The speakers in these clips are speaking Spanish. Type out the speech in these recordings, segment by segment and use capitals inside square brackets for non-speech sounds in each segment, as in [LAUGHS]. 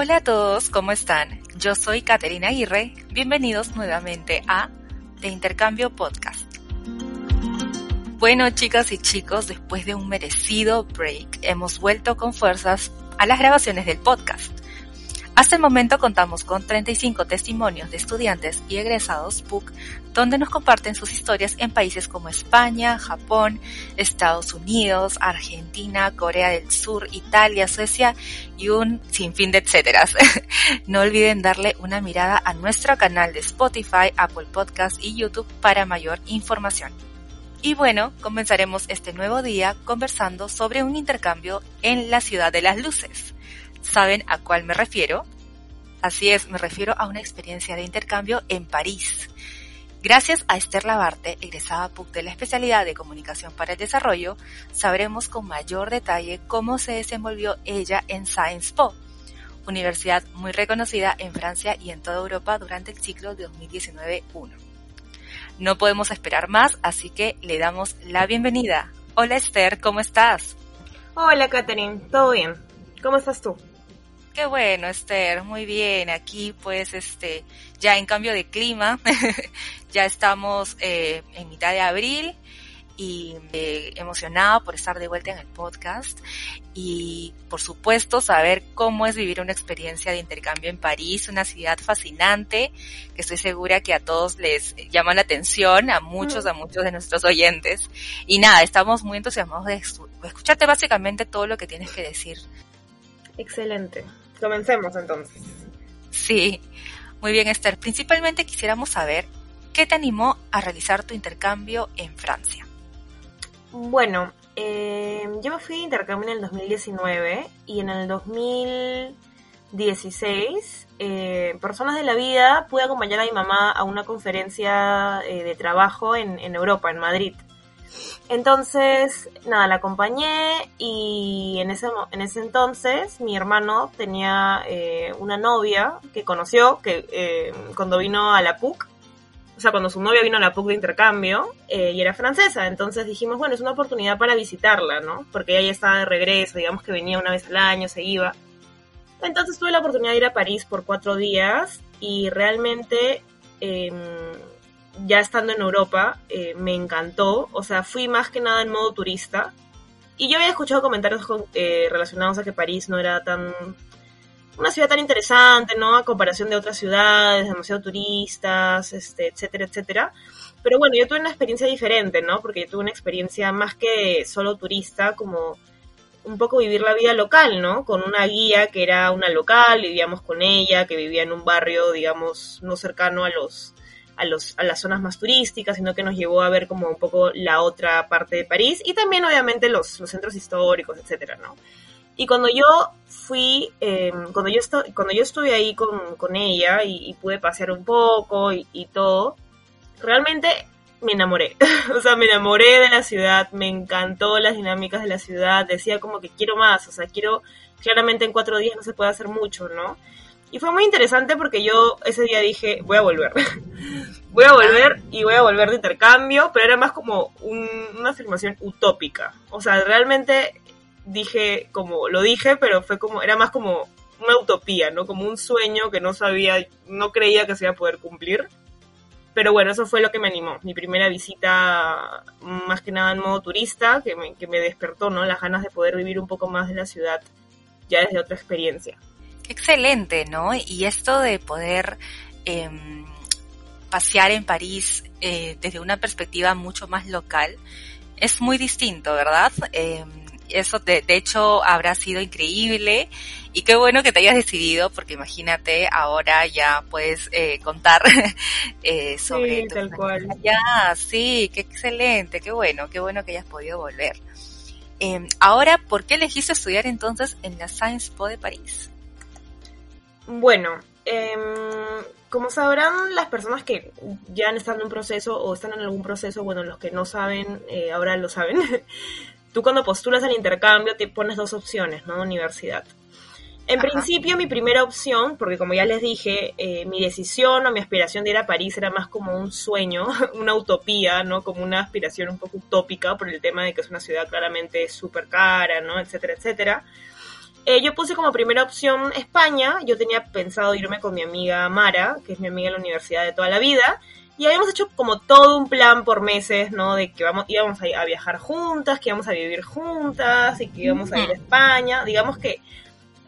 Hola a todos, ¿cómo están? Yo soy Caterina Aguirre. Bienvenidos nuevamente a The Intercambio Podcast. Bueno, chicas y chicos, después de un merecido break, hemos vuelto con fuerzas a las grabaciones del podcast. Hasta el momento contamos con 35 testimonios de estudiantes y egresados PUC donde nos comparten sus historias en países como España, Japón, Estados Unidos, Argentina, Corea del Sur, Italia, Suecia y un sinfín de etcéteras. [LAUGHS] no olviden darle una mirada a nuestro canal de Spotify, Apple Podcast y YouTube para mayor información. Y bueno, comenzaremos este nuevo día conversando sobre un intercambio en la ciudad de las luces. ¿Saben a cuál me refiero? Así es, me refiero a una experiencia de intercambio en París. Gracias a Esther Labarte, egresada PUC de la especialidad de Comunicación para el Desarrollo, sabremos con mayor detalle cómo se desenvolvió ella en Sciences Po, universidad muy reconocida en Francia y en toda Europa durante el ciclo 2019-1. No podemos esperar más, así que le damos la bienvenida. Hola Esther, ¿cómo estás? Hola Catherine, ¿todo bien? ¿Cómo estás tú? Qué bueno, Esther, muy bien. Aquí pues este ya en cambio de clima, [LAUGHS] ya estamos eh, en mitad de abril y eh, emocionada por estar de vuelta en el podcast y por supuesto saber cómo es vivir una experiencia de intercambio en París, una ciudad fascinante que estoy segura que a todos les llama la atención, a muchos, a muchos de nuestros oyentes. Y nada, estamos muy entusiasmados de escucharte básicamente todo lo que tienes que decir. Excelente. Comencemos entonces. Sí, muy bien Esther. Principalmente quisiéramos saber qué te animó a realizar tu intercambio en Francia. Bueno, eh, yo me fui de intercambio en el 2019 y en el 2016, eh, personas de la vida, pude acompañar a mi mamá a una conferencia eh, de trabajo en, en, Europa, en Madrid. Entonces, nada, la acompañé y en ese, en ese entonces mi hermano tenía una novia que conoció que cuando vino a la PUC o sea, cuando su novia vino a la PUC de intercambio eh, y era francesa, entonces dijimos, bueno, es una oportunidad para visitarla, ¿no? Porque ella ya estaba de regreso, digamos que venía una vez al año, se iba. Entonces tuve la oportunidad de ir a París por cuatro días y realmente em, ya estando en Europa eh, me encantó, o sea, fui más que nada en modo turista. Y yo había escuchado comentarios eh, relacionados a que París no era tan una ciudad tan interesante, ¿no? A comparación de otras ciudades, demasiado turistas, este, etcétera, etcétera. Pero bueno, yo tuve una experiencia diferente, ¿no? Porque yo tuve una experiencia más que solo turista, como un poco vivir la vida local, ¿no? Con una guía que era una local, vivíamos con ella, que vivía en un barrio, digamos, no cercano a los a, los, a las zonas más turísticas, sino que nos llevó a ver como un poco la otra parte de París y también obviamente los, los centros históricos, etcétera, ¿no? Y cuando yo fui, eh, cuando, yo cuando yo estuve ahí con, con ella y, pude pasear un poco y, y todo, realmente me enamoré. [LAUGHS] o sea, me enamoré de la ciudad, me encantó las dinámicas de la ciudad, decía como que quiero más, o sea, quiero, claramente en cuatro días no se puede hacer mucho, ¿no? Y fue muy interesante porque yo ese día dije, voy a volver. [LAUGHS] voy a volver y voy a volver de intercambio, pero era más como una afirmación utópica. O sea, realmente dije, como lo dije, pero fue como, era más como una utopía, ¿no? Como un sueño que no sabía, no creía que se iba a poder cumplir. Pero bueno, eso fue lo que me animó. Mi primera visita, más que nada en modo turista, que me, que me despertó, ¿no? Las ganas de poder vivir un poco más de la ciudad ya desde otra experiencia. Excelente, ¿no? Y esto de poder eh, pasear en París eh, desde una perspectiva mucho más local es muy distinto, ¿verdad? Eh, eso de, de, hecho habrá sido increíble y qué bueno que te hayas decidido porque imagínate ahora ya puedes eh, contar [LAUGHS] eh, sobre sí, tal cual. Ya, sí, qué excelente, qué bueno, qué bueno que hayas podido volver. Eh, ahora, ¿por qué elegiste estudiar entonces en la Sciences Po de París? Bueno, eh, como sabrán las personas que ya han estado en un proceso o están en algún proceso, bueno, los que no saben, eh, ahora lo saben, [LAUGHS] tú cuando postulas al intercambio te pones dos opciones, ¿no? Universidad. En Ajá. principio mi primera opción, porque como ya les dije, eh, mi decisión o mi aspiración de ir a París era más como un sueño, [LAUGHS] una utopía, ¿no? Como una aspiración un poco utópica por el tema de que es una ciudad claramente súper cara, ¿no? Etcétera, etcétera. Eh, yo puse como primera opción España, yo tenía pensado irme con mi amiga Mara, que es mi amiga en la universidad de toda la vida, y habíamos hecho como todo un plan por meses, ¿no? De que vamos, íbamos a, viajar juntas, que íbamos a vivir juntas y que íbamos a ir a España. Digamos que,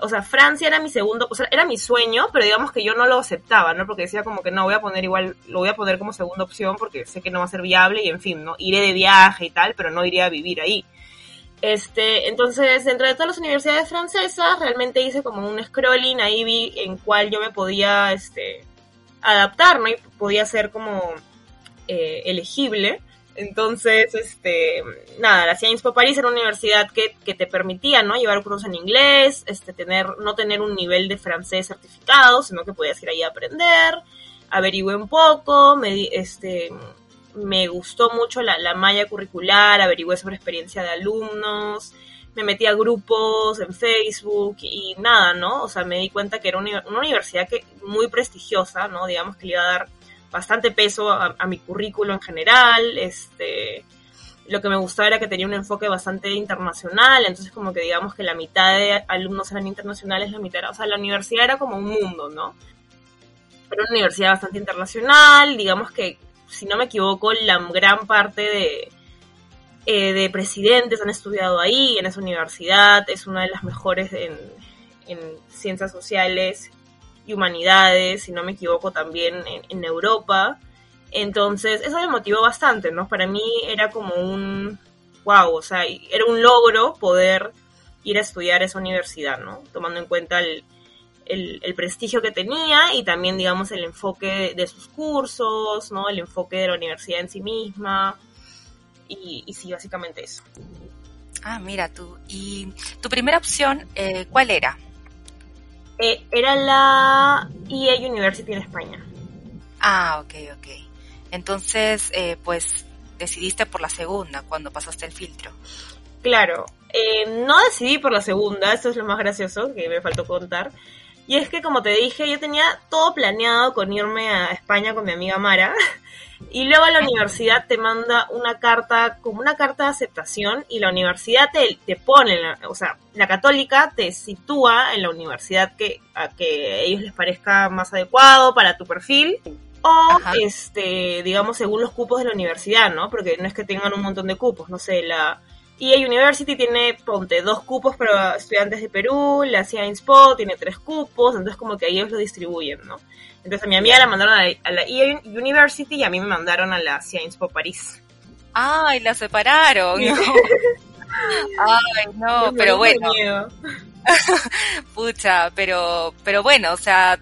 o sea, Francia era mi segundo, o sea, era mi sueño, pero digamos que yo no lo aceptaba, ¿no? Porque decía como que no, voy a poner igual, lo voy a poner como segunda opción porque sé que no va a ser viable y en fin, ¿no? Iré de viaje y tal, pero no iría a vivir ahí. Este, entonces, dentro de todas las universidades francesas, realmente hice como un scrolling, ahí vi en cuál yo me podía, este, adaptar, ¿no? Y podía ser como eh, elegible. Entonces, este, nada, la Sciences Po Paris era una universidad que, que, te permitía, ¿no? Llevar cursos en inglés, este, tener, no tener un nivel de francés certificado, sino que podías ir ahí a aprender, averigüé un poco, me, este, me gustó mucho la, la malla curricular, averigüé sobre experiencia de alumnos, me metí a grupos en Facebook y nada, ¿no? O sea, me di cuenta que era una, universidad que muy prestigiosa, ¿no? Digamos que le iba a dar bastante peso a, mi currículo en general, este lo que me gustaba era que tenía un enfoque bastante internacional, entonces como que digamos que la mitad de alumnos eran internacionales, la mitad era, o sea, la universidad era como un mundo, ¿no? Era una universidad bastante internacional, digamos que si no me equivoco, la gran parte de, eh, de presidentes han estudiado ahí, en esa universidad, es una de las mejores en, ciencias sociales y humanidades, si no me equivoco, también en, Europa. Entonces, eso me motivó bastante, ¿no? Para mí era como un, wow, o sea, era un logro poder ir a estudiar esa universidad, ¿no? Tomando en cuenta el, el, prestigio que tenía y también, digamos, el enfoque de sus cursos, ¿no? El enfoque de la universidad en sí misma. Y, sí, básicamente eso. Ah, mira tú. ¿Y tu primera opción, eh, cuál era? Eh, era la EA University en España. Ah, ok, ok. Entonces, eh, pues decidiste por la segunda cuando pasaste el filtro. Claro, no decidí por la segunda, eso es lo más gracioso que me faltó contar. Y es que, como te dije, yo tenía todo planeado con irme a España con mi amiga Mara. [LAUGHS] Y luego a la universidad te manda una carta, como una carta de aceptación, y la universidad te, te pone, o sea, la católica te sitúa en la universidad que a que a ellos les parezca más adecuado para tu perfil. O, este, digamos, según los cupos de la universidad, ¿no? Porque no es que tengan un montón de cupos, no sé, la, EA University tiene, ponte, dos cupos para estudiantes de Perú, la Science Po tiene tres cupos, entonces como que ellos lo distribuyen, ¿no? Entonces a mi amiga la mandaron a la, EA University y a mí me mandaron a la Science Po París. ¡Ay, la separaron! [LAUGHS] Ay, no, pero bueno. [LAUGHS] Pucha, pero, pero bueno, o sea,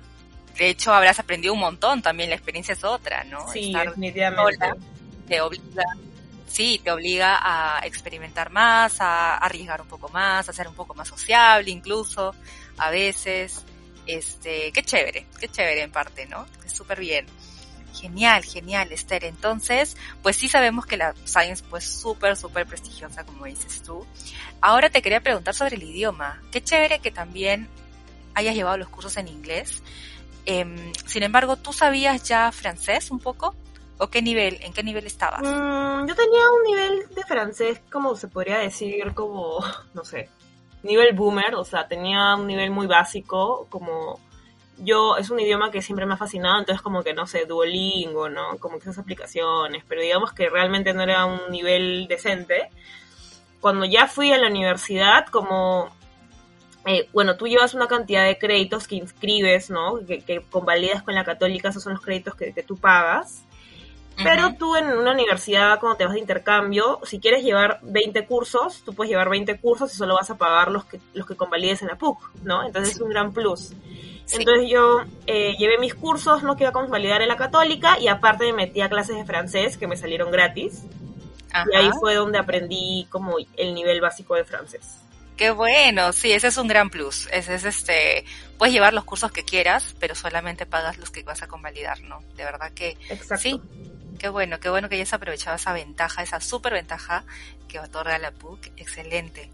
de hecho habrás aprendido un montón también, la experiencia es otra, ¿no? Sí, definitivamente. te obliga sí, te obliga a experimentar más, a arriesgar un poco más, a ser un poco más sociable incluso, a veces. Este, qué chévere, qué chévere en parte, ¿no? Súper bien. Genial, genial, Esther. Entonces, pues sí sabemos que la Science pues súper, súper prestigiosa, como dices tú. Ahora te quería preguntar sobre el idioma. Qué chévere que también hayas llevado los cursos en inglés. Em, sin embargo, ¿tú sabías ya francés un poco? ¿O qué nivel? ¿En qué nivel estabas? Mm, yo tenía un nivel de francés, como se podría decir, como, [LAUGHS] no sé, nivel boomer, o sea, tenía un nivel muy básico, como yo, es un idioma que siempre me ha fascinado, entonces como que, no sé, Duolingo, ¿no? Como que esas aplicaciones, pero digamos que realmente no era un nivel decente. Cuando ya fui a la universidad, como eh, bueno, tú llevas una cantidad de créditos que inscribes, ¿no? Que, convalidas con la católica, esos son los créditos que tú pagas. Pero tú en una universidad, cuando te vas de intercambio, si quieres llevar 20 cursos, tú puedes llevar 20 cursos y solo vas a pagar los que, los que convalides en la PUC, ¿no? Entonces es un gran plus. Entonces yo eh, llevé mis cursos, no que iba a convalidar en la católica, y aparte me metí a clases de francés que me salieron gratis. Y ahí fue donde aprendí como el nivel básico de francés. Qué bueno, sí, ese es un gran plus. Ese es este, puedes llevar los cursos que quieras, pero solamente pagas los que vas a convalidar, ¿no? De verdad que Exacto. sí, Qué bueno, qué bueno que hayas aprovechado esa ventaja, esa super ventaja que otorga la PUC. Excelente.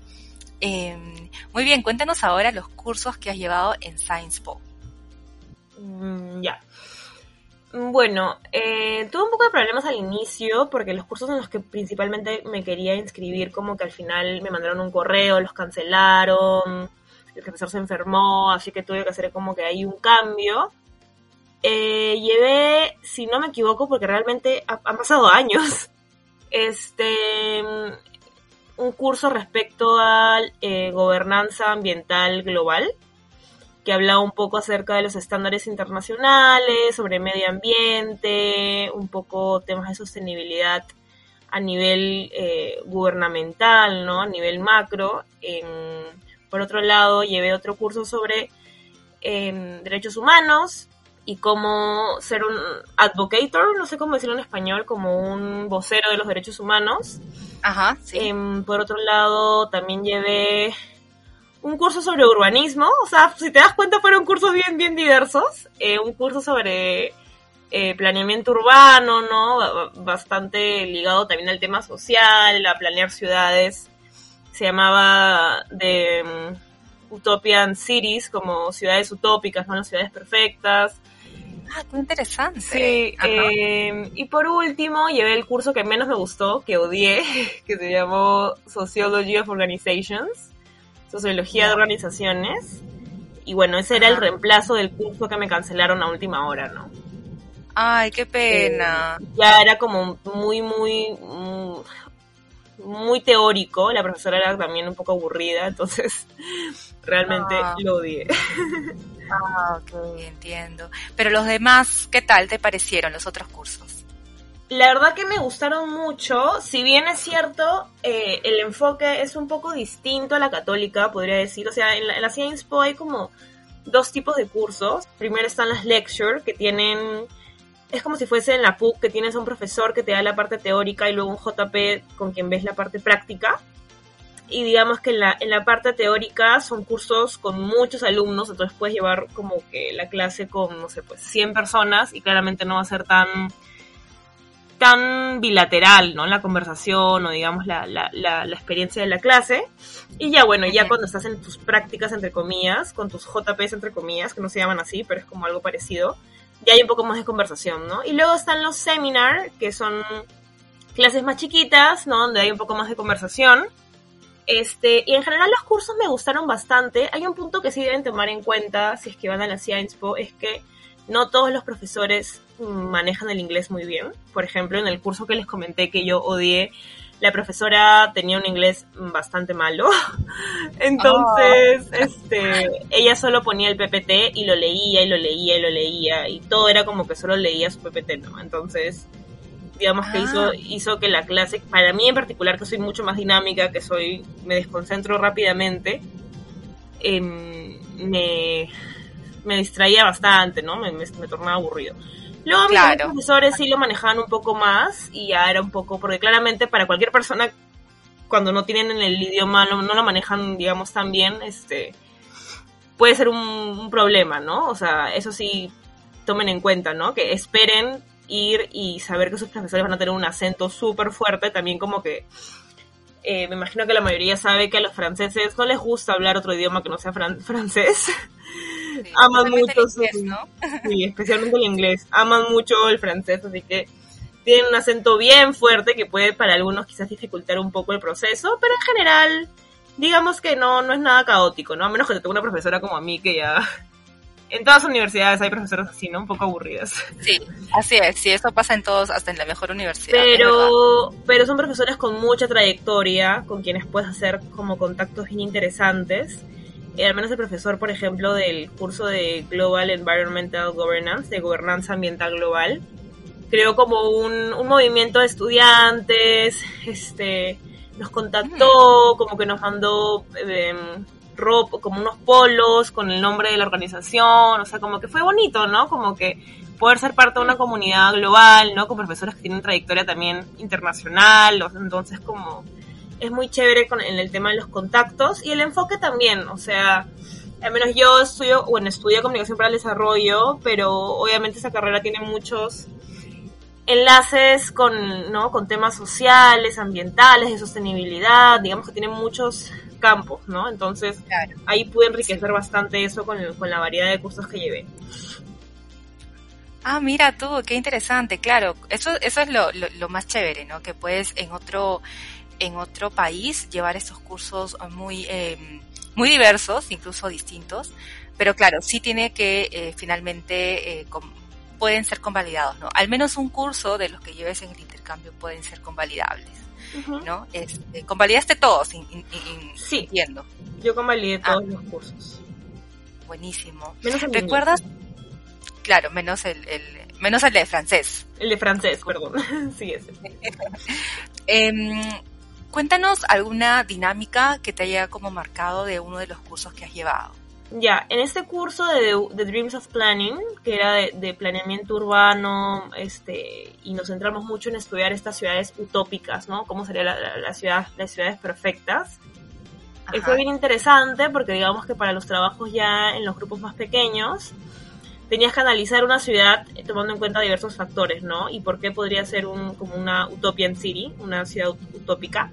Em, muy bien, cuéntanos ahora los cursos que has llevado en Science Po. Mm, ya. Bueno, eh, tuve un poco de problemas al inicio porque los cursos en los que principalmente me quería inscribir como que al final me mandaron un correo, los cancelaron. el profesor se enfermó, así que tuve que hacer como que hay un cambio. Eh, llevé, si no me equivoco, porque realmente han pasado años, [LAUGHS] este, un curso respecto a eh, gobernanza ambiental global, que hablaba un poco acerca de los estándares internacionales, sobre medio ambiente, un poco temas de sostenibilidad a nivel eh, gubernamental, ¿no? A nivel macro. por otro lado, llevé otro curso sobre em, derechos humanos y cómo ser un advocator, no sé cómo decirlo en español, como un vocero de los derechos humanos. Ajá, sí. Em, por otro lado, también llevé un curso sobre urbanismo, o sea, si te das cuenta fueron cursos bien, bien diversos. Eh, un curso sobre eh, planeamiento urbano, ¿no? Bastante ligado también al tema social, a planear ciudades. Se llamaba de mm, Utopian Cities, como ciudades utópicas, ¿no? Las ciudades perfectas. Ah, qué interesante. Sí, eh, y por último llevé el curso que menos me gustó, que odié, [LAUGHS] que se llamó Sociology of Organizations, Sociología de Organizaciones. Y bueno, ese era el reemplazo del curso que me cancelaron a última hora, ¿no? Ay, qué pena. Eh, ya era como muy, muy, mm, muy, teórico. La profesora era también un poco aburrida, [LAUGHS] entonces realmente Ah. lo odié. [LAUGHS] Ah, ok, entiendo. Pero los demás, ¿qué tal te parecieron los otros cursos? La verdad que me gustaron mucho, si bien es cierto, eh, el enfoque es un poco distinto a la católica, podría decir. O sea, en la, en la Science Po hay como dos tipos de cursos. Primero están las lecture, que tienen es como si fuese en la PUC que tienes a un profesor que te da la parte teórica y luego un JP con quien ves la parte práctica. Y digamos que en la, en la parte teórica son cursos con muchos alumnos, entonces puedes llevar como que la clase con, no sé, pues 100 personas y claramente no va a ser tan tan bilateral, ¿no? La conversación o digamos la, la, la, la experiencia de la clase. Y ya bueno, ya cuando estás en tus prácticas, entre comillas, con tus JPs, entre comillas, que no se llaman así, pero es como algo parecido, ya hay un poco más de conversación, ¿no? Y luego están los seminar, que son clases más chiquitas, ¿no? Donde hay un poco más de conversación. Este, y en general los cursos me gustaron bastante. Hay un punto que sí deben tomar en cuenta si es que van a la Sciencespo, es que no todos los profesores manejan el inglés muy bien. Por ejemplo, en el curso que les comenté que yo odié, la profesora tenía un inglés bastante malo. [LAUGHS] Entonces, oh. este, ella solo ponía el PPT y lo leía y lo leía y lo leía y todo era como que solo leía su PPT, ¿no? Entonces, digamos que ah. hizo, hizo que la clase, para mí en particular, que soy mucho más dinámica, que soy, me desconcentro rápidamente, eh, me, me distraía bastante, ¿no? Me, me, me tornaba aburrido. Luego claro. mis profesores sí lo manejaban un poco más y ya era un poco, porque claramente para cualquier persona cuando no tienen el idioma, no, no lo manejan, digamos, tan bien, este, puede ser un, un, problema, ¿no? O sea, eso sí, tomen en cuenta, ¿no? Que esperen ir y saber que sus profesores van a tener un acento súper fuerte, también como que eh, me imagino que la mayoría sabe que a los franceses no les gusta hablar otro idioma que no sea fran [LAUGHS] francés. Sí, [LAUGHS] aman mucho el inglés, su, ¿no? [LAUGHS] sí, especialmente el inglés, aman mucho el francés, así que tienen un acento bien fuerte que puede para algunos quizás dificultar un poco el proceso, pero en general, digamos que no, no es nada caótico, ¿no? A menos que te tenga una profesora como a mí que ya... En todas las universidades hay profesoras así, ¿no? Un poco aburridas. Sí, así es, sí, eso pasa en todos, hasta en la mejor universidad. Pero, pero son profesores con mucha trayectoria, con quienes puedes hacer como contactos bien interesantes. Eh, al menos el profesor, por ejemplo, del curso de Global Environmental Governance, de gobernanza ambiental global, creó como un, un movimiento de estudiantes, este, nos contactó, como que nos mandó eh, ropa, como unos polos con el nombre de la organización, o sea, como que fue bonito, ¿no? Como que poder ser parte de una comunidad global, ¿no? Con profesores que tienen trayectoria también internacional, entonces como es muy chévere con, en el tema de los contactos y el enfoque también, o sea, al menos yo estudio, bueno, estudio comunicación para el desarrollo, pero obviamente esa carrera tiene muchos enlaces con, ¿no? con temas sociales, ambientales, de sostenibilidad, digamos que tiene muchos campos, ¿no? Entonces claro. ahí pude enriquecer bastante eso con, el, con la variedad de cursos que llevé. Ah, mira tú, qué interesante, claro, eso, eso es lo, lo, lo más chévere, ¿no? Que puedes en otro, en otro país llevar estos cursos muy, eh, muy diversos, incluso distintos, pero claro, sí tiene que eh, finalmente eh, pueden ser convalidados, ¿no? Al menos un curso de los que lleves en el intercambio pueden ser convalidables, ¿no? Este, convalidaste todos, sí, entiendo. Yo convalidé ah. todos los cursos. Buenísimo. Menos el ¿Recuerdas? Claro, menos el, el, menos el de francés. El de francés, perdón. [LAUGHS] sí, ese. eh, cuéntanos alguna dinámica que te haya como marcado de uno de los cursos que has llevado. Ya, en este curso de, The Dreams of Planning, que era de, planeamiento urbano, este, y nos centramos mucho en estudiar estas ciudades utópicas, ¿no? Cómo serían la, ciudad, las ciudades perfectas. Fue bien interesante porque digamos que para los trabajos ya en los grupos más pequeños, tenías que analizar una ciudad tomando en cuenta diversos factores, ¿no? Y por qué podría ser un, como una utopian city, una ciudad utópica.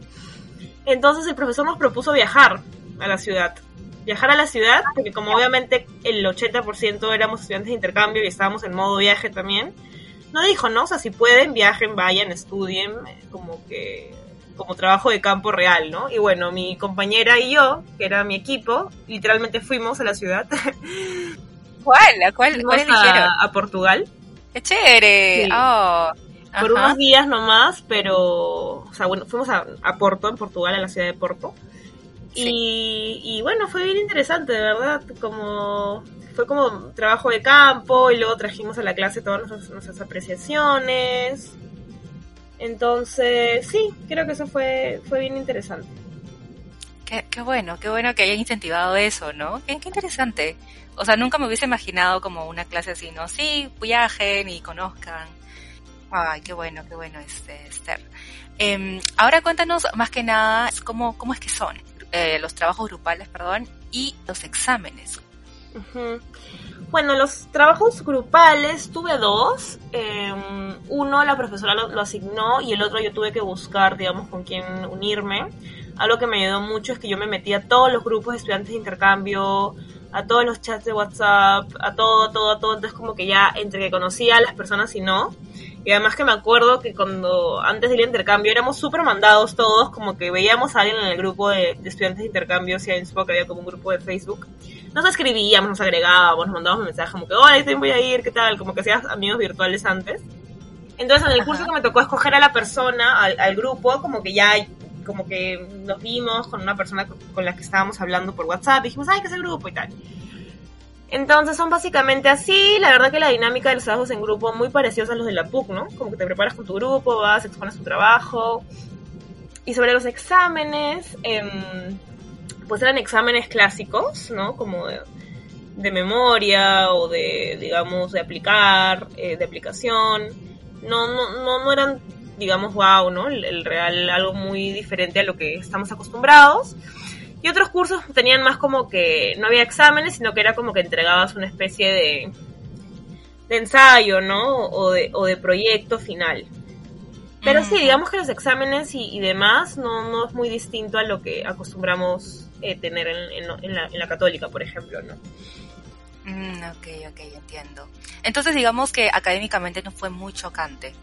Entonces el profesor nos propuso viajar a la ciudad. Viajar a la ciudad, porque como obviamente el 80% éramos estudiantes de intercambio y estábamos en modo viaje también, no dijo, ¿no? O sea, si pueden, viajen, vayan, estudien, como que como trabajo de campo real, ¿no? Y bueno, mi compañera y yo, que era mi equipo, literalmente fuimos a la ciudad [LAUGHS] ¿Cuál? ¿Cuál, cuál eligieron? A, Portugal. ¡Qué chévere! Oh, Por unos días nomás, pero... O sea, bueno, fuimos a, Porto, en Portugal, a la ciudad de Porto. Y, bueno, fue bien interesante, de verdad, como fue como trabajo de campo y luego trajimos a la clase todas nuestras, apreciaciones. Entonces, sí, creo que eso fue, fue bien interesante. Qué, qué bueno, qué bueno que hayan incentivado eso, ¿no? Qué, qué interesante o sea, nunca me hubiese imaginado como una clase así, ¿no? Sí, viajen y conozcan. Ay, qué bueno, qué bueno, este, Esther. Em, ahora cuéntanos más que nada cómo, cómo es que son eh, los trabajos grupales, perdón, y los exámenes. Bueno, los trabajos grupales tuve dos. Em, uno la profesora lo, asignó y el otro yo tuve que buscar, digamos, con quién unirme. Algo que me ayudó mucho es que yo me metí a todos los grupos de estudiantes de intercambio, a todos los chats de WhatsApp, a todo, todo, todo. Entonces como que ya entre que conocía a las personas y no. Y además que me acuerdo que cuando antes del intercambio éramos súper mandados todos, como que veíamos a alguien en el grupo de, estudiantes de intercambio, si en que había como un grupo de Facebook. Nos escribíamos, nos agregábamos, nos mandábamos mensajes como que, hola, estoy voy a ir, ¿qué tal? Como que hacías amigos virtuales antes. Entonces en el curso que me tocó escoger a la persona, al, al grupo, como que ya como que nos vimos con una persona con la que estábamos hablando por WhatsApp, dijimos, ay, que es el grupo y tal. Entonces son básicamente así, la verdad que la dinámica de los trabajos en grupo muy parecidos a los de la PUC, ¿no? Como que te preparas con tu grupo, vas, expones tu trabajo. Y sobre los exámenes, em, pues eran exámenes clásicos, ¿no? Como de, memoria o de, digamos, de aplicar, eh, de aplicación. No, no, no, no eran digamos, wow, ¿no? El, real, algo muy diferente a lo que estamos acostumbrados. Y otros cursos tenían más como que no había exámenes, sino que era como que entregabas una especie de, de ensayo, ¿no? O de, o de proyecto final. Pero sí, digamos que los exámenes y, demás no, no, es muy distinto a lo que acostumbramos eh, tener en, en, la, en, la, católica, por ejemplo, ¿no? Mm, ok, ok, entiendo. Entonces digamos que académicamente no fue muy chocante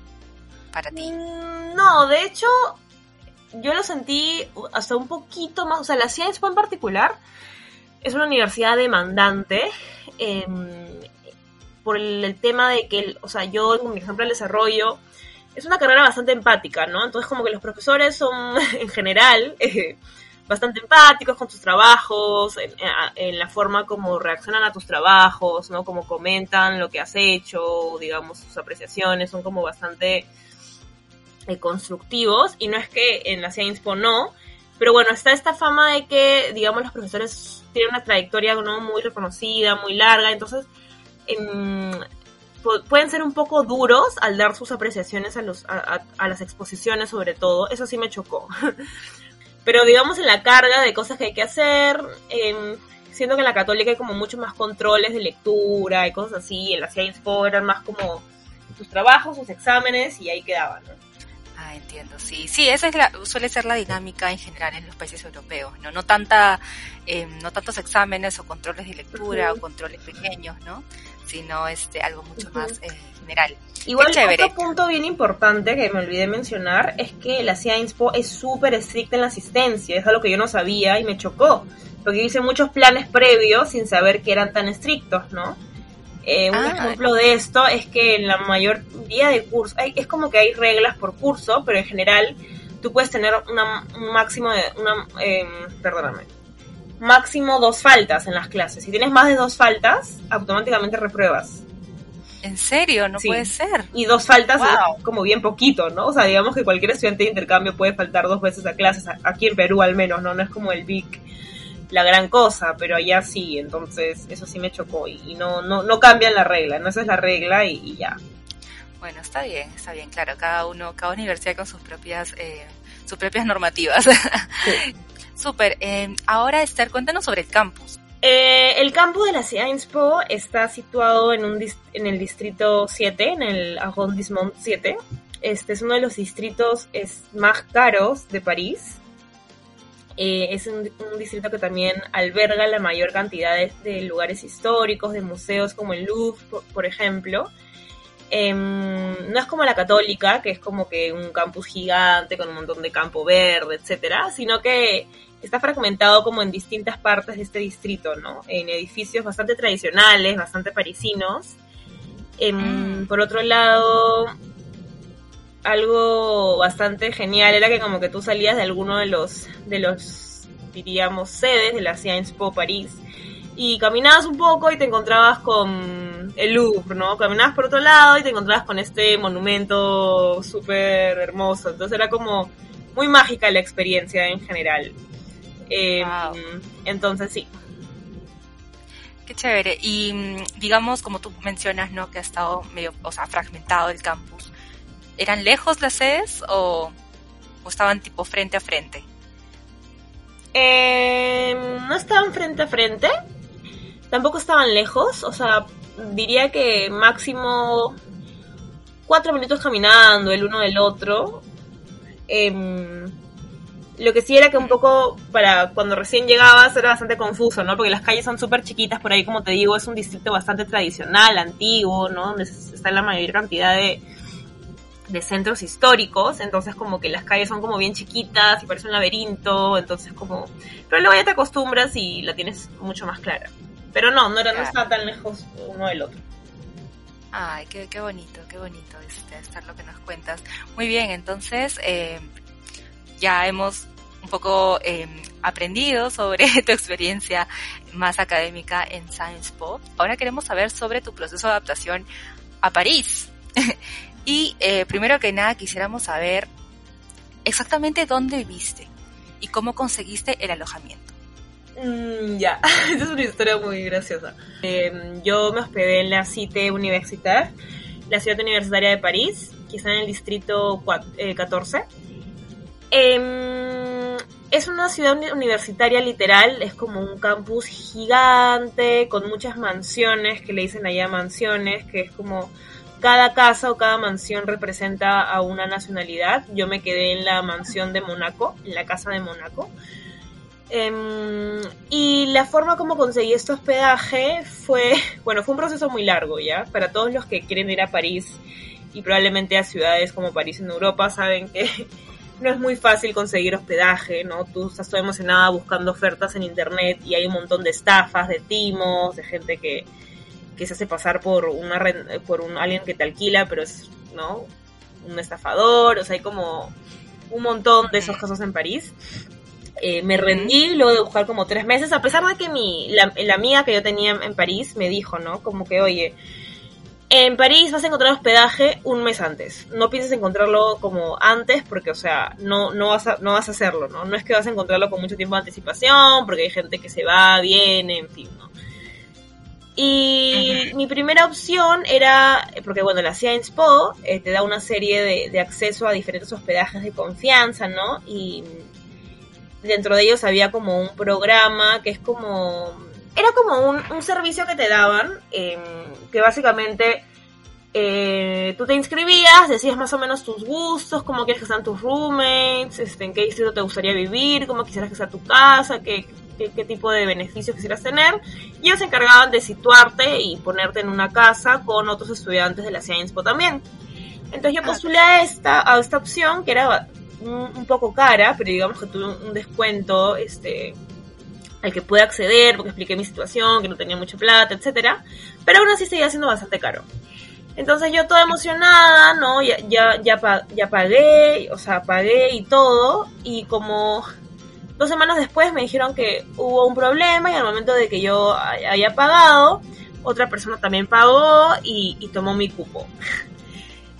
para ti? Mm, no, de hecho, yo lo sentí hasta un poquito más, o sea, la Sciences en particular es una universidad demandante em, por el, tema de que, o sea, yo mi ejemplo del desarrollo, es una carrera bastante empática, ¿no? Entonces como que los profesores son [LAUGHS] en general [LAUGHS] bastante empáticos con tus trabajos, en, en, la forma como reaccionan a tus trabajos, ¿no? Como comentan lo que has hecho, digamos, sus apreciaciones, son como bastante constructivos y no es que en la Science no, pero bueno, está esta fama de que, digamos, los profesores tienen una trayectoria ¿no? muy reconocida, muy larga, entonces em, pueden ser un poco duros al dar sus apreciaciones a, los, las exposiciones sobre todo, eso sí me chocó. [LAUGHS] pero digamos en la carga de cosas que hay que hacer, eh, siento que en la católica hay como mucho más controles de lectura y cosas así, en la Science eran más como sus trabajos, sus exámenes y ahí quedaban, ¿no? Ah, entiendo, sí. Sí, esa es la, suele ser la dinámica en general en los países europeos, ¿no? No tanta, eh, no tantos exámenes o controles de lectura o controles pequeños, ¿no? Sino este, algo mucho más, eh, general. Igual otro punto bien importante que me olvidé mencionar es que la Science Po es súper estricta en la asistencia, es algo que yo no sabía y me chocó, porque hice muchos planes previos sin saber que eran tan estrictos, ¿no? Eh, un ah. ejemplo de esto es que en la mayoría de cursos, es como que hay reglas por curso, pero en general tú puedes tener una, un máximo de, una, eh, perdóname, máximo dos faltas en las clases. Si tienes más de dos faltas, automáticamente repruebas. ¿En serio? No puede ser. Y dos faltas es como bien poquito, ¿no? O sea, digamos que cualquier estudiante de intercambio puede faltar dos veces a clases, aquí en Perú al menos, ¿no? No es como el BIC la gran cosa, pero allá sí, entonces eso sí me chocó y, no, no, no cambian la regla, no esa es la regla y, ya. Bueno, está bien, está bien, claro, cada uno, cada universidad con sus propias, eh, sus propias normativas. [LAUGHS] Súper. Eh, ahora, Esther, cuéntanos sobre el campus. Eh, el campus de la Sciences Po está situado en, un en el distrito 7, en el arrondissement 7. Este es uno de los distritos es, más caros de París. Eh, es un, distrito que también alberga la mayor cantidad de, lugares históricos, de museos como el Louvre, por, ejemplo. Em, no es como la católica, que es como que un campus gigante con un montón de campo verde, etcétera, sino que está fragmentado como en distintas partes de este distrito, ¿no? En edificios bastante tradicionales, bastante parisinos. Em, mm. Por otro lado, algo bastante genial era que como que tú salías de alguno de los, de los, diríamos, sedes de la Sciences Po París y caminabas un poco y te encontrabas con el Louvre, ¿no? Caminabas por otro lado y te encontrabas con este monumento súper hermoso. Entonces era como muy mágica la experiencia en general. Em, entonces sí. Qué chévere. Y mm, digamos, como tú mencionas, ¿no? Que ha estado medio, o sea, fragmentado el campus. ¿Eran lejos las sedes o, estaban tipo frente a frente? Em, no estaban frente a frente. Tampoco estaban lejos. O sea, diría que máximo cuatro minutos caminando el uno del otro. Eh, lo que sí era que un poco para cuando recién llegabas era bastante confuso, ¿no? Porque las calles son súper chiquitas, por ahí como te digo, es un distrito bastante tradicional, antiguo, ¿no? Donde está la mayor cantidad de, de centros históricos, entonces como que las calles son como bien chiquitas y parece un laberinto, entonces como... Pero luego ya te acostumbras y la tienes mucho más clara. Pero no, no, era, no estaba tan lejos uno del otro. Ay, qué, qué bonito, qué bonito este, estar lo que nos cuentas. Muy bien, entonces, eh, ya hemos un poco em, aprendido sobre [LAUGHS] tu experiencia más académica en Science Pop. Ahora queremos saber sobre tu proceso de adaptación a París. [LAUGHS] y eh, primero que nada quisiéramos saber exactamente dónde viviste y cómo conseguiste el alojamiento. Mm, ya, [LAUGHS] esa es una historia muy graciosa. Em, yo me hospedé en la Cité Universitaire, la ciudad universitaria de París, está en el distrito 14 Em, es una ciudad universitaria literal, es como un campus gigante con muchas mansiones, que le dicen allá mansiones, que es como cada casa o cada mansión representa a una nacionalidad. Yo me quedé en la mansión de Mónaco, en la casa de Mónaco. Em, y la forma como conseguí este hospedaje fue, [LAUGHS] bueno, fue un proceso muy largo, ¿ya? Para todos los que quieren ir a París y probablemente a ciudades como París en Europa, saben que [LAUGHS] no es muy fácil conseguir hospedaje, ¿no? Tú estás toda emocionada buscando ofertas en internet y hay un montón de estafas, de timos, de gente que, se hace pasar por una por un alguien que te alquila, pero es, ¿no? Un estafador, o sea, hay como un montón de esos casos en París. Eh, me rendí luego de buscar como tres meses, a pesar de que mi, la, la amiga que yo tenía en París me dijo, ¿no? Como que, oye, en París vas a encontrar hospedaje un mes antes. No pienses encontrarlo como antes porque, o sea, no, no, vas, a, no vas a hacerlo, ¿no? No es que vas a encontrarlo con mucho tiempo de anticipación porque hay gente que se va, viene, en fin, ¿no? Y mi primera opción era, porque bueno, la Science Po eh, te da una serie de, de acceso a diferentes hospedajes de confianza, ¿no? Y dentro de ellos había como un programa que es como era como un, servicio que te daban, em, que básicamente eh, tú te inscribías, decías más o menos tus gustos, cómo quieres que sean tus roommates, este, en qué distrito te gustaría vivir, cómo quisieras que sea tu casa, qué, qué, qué tipo de beneficios quisieras tener. Y ellos se encargaban de situarte y ponerte en una casa con otros estudiantes de la Science también. Entonces yo postulé a esta, a esta opción que era un, un poco cara, pero digamos que tuve un, un descuento este, al que pude acceder porque expliqué mi situación, que no tenía mucha plata, etcétera, pero aún así seguía siendo bastante caro. Entonces yo toda emocionada, ¿no? Ya, ya, ya, pa- ya pagué, o sea, pagué y todo, y como dos semanas después me dijeron que hubo un problema y al momento de que yo hay- haya pagado, otra persona también pagó y, y tomó mi cupo. [LAUGHS]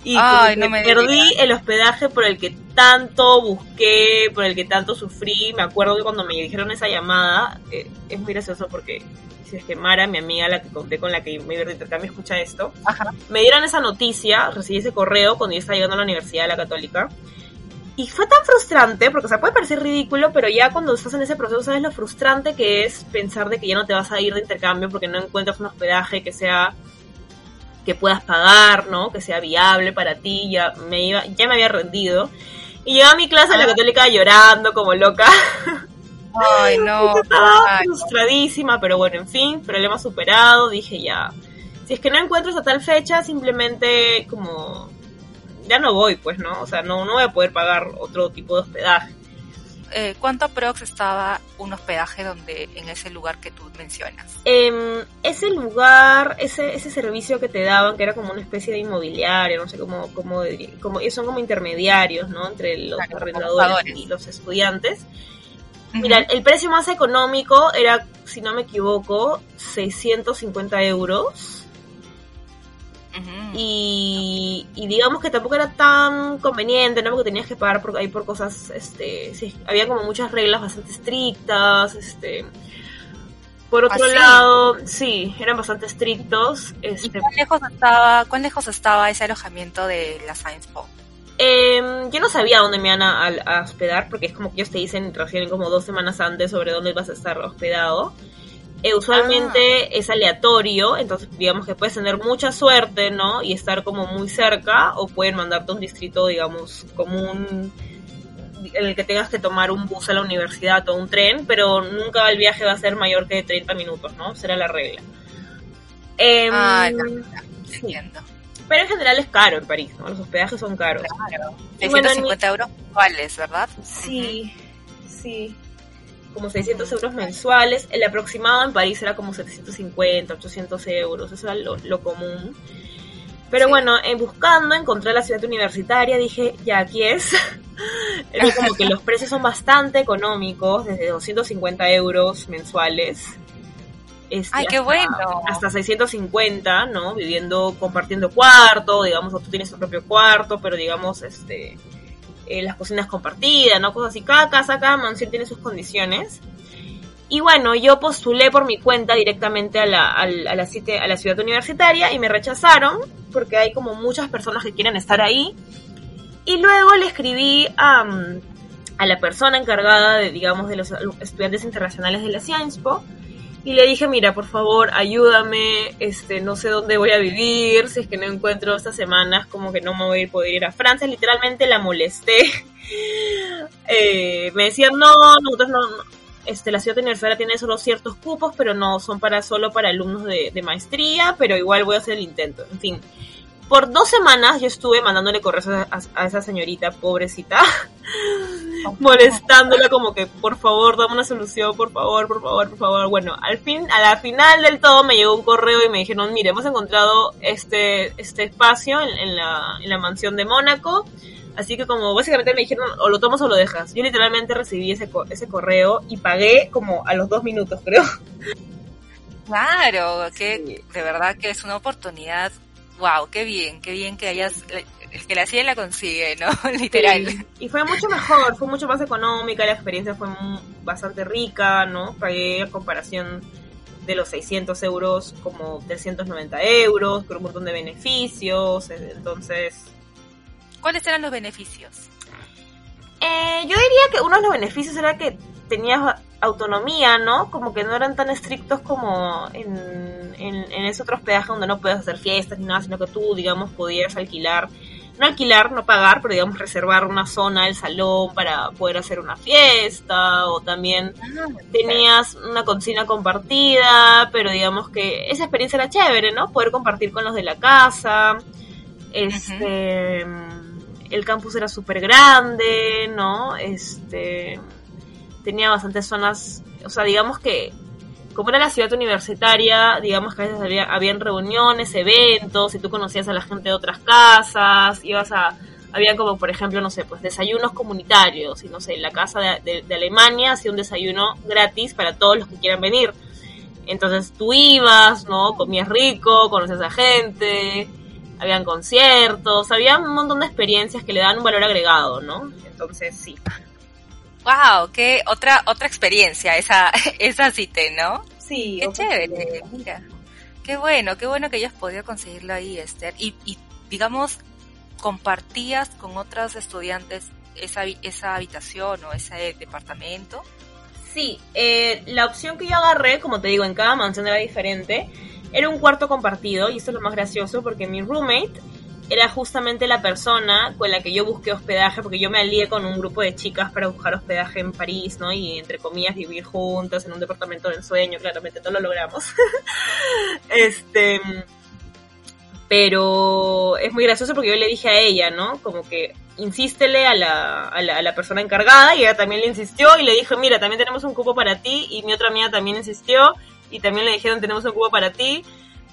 Y Ay, no me perdí el hospedaje por el que tanto busqué, por el que tanto sufrí. Me acuerdo que cuando me dijeron esa llamada, eh, es muy gracioso porque si es que Mara, mi amiga, la que conté con la que me iba de intercambio, escucha esto, Ajá. me dieron esa noticia, recibí ese correo cuando yo estaba llegando a la Universidad de la Católica. Y fue tan frustrante, porque o sea, puede parecer ridículo, pero ya cuando estás en ese proceso sabes lo frustrante que es pensar de que ya no te vas a ir de intercambio porque no encuentras un hospedaje que sea que puedas pagar, ¿no? Que sea viable para ti, ya me iba, ya me había rendido. Y llegaba a mi clase en la Ah. católica llorando como loca. Ay, [LAUGHS] no. Estaba Ay, frustradísima, pero bueno, en fin, problema superado, dije ya. Si es que no encuentro a tal fecha, simplemente como ya no voy, pues, ¿no? O sea, no, no voy a poder pagar otro tipo de hospedaje. eh, ¿Cuánto aprox estaba un hospedaje donde en ese lugar que tú mencionas? Em, ese lugar, ese, ese servicio que te daban, que era como una especie de inmobiliario, no sé cómo, cómo, como, ellos son como intermediarios, ¿no? Entre los Claro, arrendadores y los estudiantes. Mira, el precio más económico era, si no me equivoco, 650 euros. Y, y digamos que tampoco era tan conveniente, ¿no? Porque tenías que pagar por, ahí por cosas, este, sí, había como muchas reglas bastante estrictas, este. Por otro ¿Ah, lado, sí, eran bastante estrictos. ¿Y Este, cuán lejos estaba, cuán lejos estaba ese alojamiento de la Science Po? Em, yo no sabía dónde me iban a, a- a hospedar, porque es como que ellos te dicen, te refieren como dos semanas antes sobre dónde vas a estar hospedado. Eh, usualmente es aleatorio, entonces digamos que puedes tener mucha suerte, ¿no? Y estar como muy cerca, o pueden mandarte a un distrito, digamos, común, en el que tengas que tomar un bus a la universidad o un tren, pero nunca el viaje va a ser mayor que 30 minutos, ¿no? Será la regla. Ah, sí. Pero en general es caro en París, ¿no? Los hospedajes son caros. Claro. Y bueno, en 650 euros mensuales, ¿verdad? Sí, sí. Como 600 euros mensuales. El aproximado en París era como 750, 800 euros. Eso era lo, lo común. Pero Sí. bueno, en buscando encontré la ciudad universitaria. Dije, ya aquí es. [LAUGHS] Era como que los precios son bastante económicos, desde 250 euros mensuales. Este, Ay, qué hasta- bueno. Hasta 650, ¿no? Viviendo, compartiendo cuarto, digamos, o tú tienes tu propio cuarto, pero digamos, este, eh, las cocinas compartidas, ¿no? Cosas así. Cada casa, cada mansión tiene sus condiciones. Y bueno, yo postulé por mi cuenta directamente a la, a la, cite- a la ciudad universitaria y me rechazaron porque hay como muchas personas que quieren estar ahí. Y luego le escribí a, a la persona encargada de, digamos, de los estudiantes internacionales de la Sciencespo y le dije, mira, por favor, ayúdame, este, no sé dónde voy a vivir, si es que no encuentro estas semanas, como que no me voy a poder ir a Francia, literalmente la molesté. [LAUGHS] Eh, me decían, no, nosotros no, este, la ciudad universitaria tiene solo ciertos cupos, pero no son para solo para alumnos de, de maestría, pero igual voy a hacer el intento, en fin. Por dos semanas yo estuve mandándole correos a, a- a esa señorita, pobrecita, [LAUGHS] molestándola como que por favor dame una solución, por favor, por favor, por favor. Bueno, al fin, a la final del todo me llegó un correo y me dijeron, mire, hemos encontrado este, este espacio en, en la, en la mansión de Mónaco. Así que como básicamente me dijeron, o lo tomas o lo dejas. Yo literalmente recibí ese, co- ese correo y pagué como a los dos minutos, creo. Claro, que Sí. de verdad que es una oportunidad. Wow, qué bien, qué bien que hayas, el que la sigue la consigue, ¿no? [LAUGHS] Literal. Sí. Y fue mucho mejor, fue mucho más económica, la experiencia fue bastante rica, ¿no? Pagué a comparación de los 600 euros como 390 euros, con un montón de beneficios, eh, entonces... ¿Cuáles eran los beneficios? Eh, yo diría que uno de los beneficios era que tenías autonomía, ¿no? Como que no eran tan estrictos como en, en, en ese otro hospedaje donde no puedes hacer fiestas ni nada, sino que tú, digamos, podías alquilar no alquilar, no pagar, pero digamos reservar una zona del salón para poder hacer una fiesta o también ah, tenías una cocina compartida, pero digamos que esa experiencia era chévere, ¿no? Poder compartir con los de la casa. Este el campus era súper grande, ¿no? Este tenía bastantes zonas, o sea, digamos que como era la ciudad universitaria, digamos que a veces había, habían reuniones, eventos, y tú conocías a la gente de otras casas, ibas a, había como por ejemplo, no sé, pues desayunos comunitarios, y no sé, la casa de, Alemania hacía un desayuno gratis para todos los que quieran venir. Entonces tú ibas, ¿no? Comías rico, conocías a gente, habían conciertos, había un montón de experiencias que le dan un valor agregado, ¿no? Entonces sí. Wow, qué otra otra experiencia esa [LAUGHS] esa cita, ¿no? Sí. Qué chévere, mira. Qué bueno, qué bueno que hayas podido conseguirlo ahí, Esther. Y, y digamos, compartías con otros estudiantes esa, esa habitación o ese departamento. Sí, eh, la opción que yo agarré, como te digo, en cada mansión era diferente. Era un cuarto compartido y eso es lo más gracioso porque mi roommate era justamente la persona con la que yo busqué hospedaje, porque yo me alié con un grupo de chicas para buscar hospedaje en París, ¿no? Y entre comillas vivir juntas en un departamento de ensueño, claramente no lo logramos. [LAUGHS] este, pero es muy gracioso porque yo le dije a ella, ¿no? Como que insístele a la, a la, a la persona encargada y ella también le insistió y le dije, mira, también tenemos un cupo para ti y mi otra amiga también insistió y también le dijeron tenemos un cupo para ti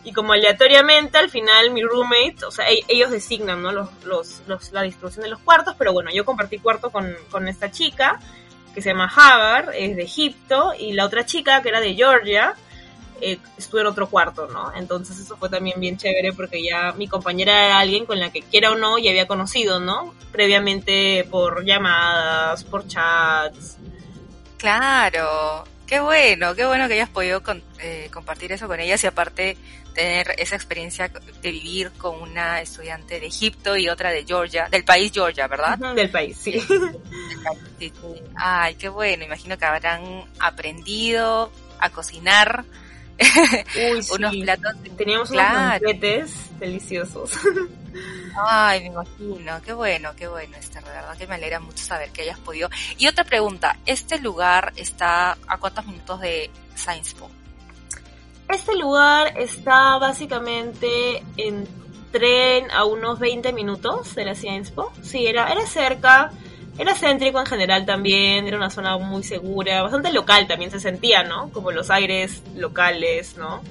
y como aleatoriamente al final mi roommate, o sea, e-, ellos designan ¿no? los, los, la distribución de los cuartos, pero bueno, yo compartí cuarto con, con esta chica que se llama Hagar, es de Egipto, y la otra chica que era de Georgia, eh, estuvo en otro cuarto, ¿no? Entonces eso fue también bien chévere porque ya mi compañera era alguien con la que quiera o no ya había conocido, ¿no? Previamente por llamadas, por chats. Claro, qué bueno, qué bueno que hayas podido eh, compartir eso con ellas y aparte tener esa experiencia de vivir con una estudiante de Egipto y otra de Georgia, del país Georgia, ¿verdad? del país, [LAUGHS] sí. Ay, qué bueno, imagino que habrán aprendido a cocinar [LAUGHS] unos platos. Teníamos unos deliciosos. [LAUGHS] Ay, me imagino, qué bueno, qué bueno, Esther, de verdad que me alegra mucho saber que hayas podido. Y otra pregunta, ¿este lugar está a cuántos minutos de Science Po? Este lugar está básicamente en tren a unos 20 minutos de la Science Po. Sí, era, era cerca, era céntrico en general también, era una zona muy segura, bastante local también se sentía, ¿no? Como los aires locales, ¿no?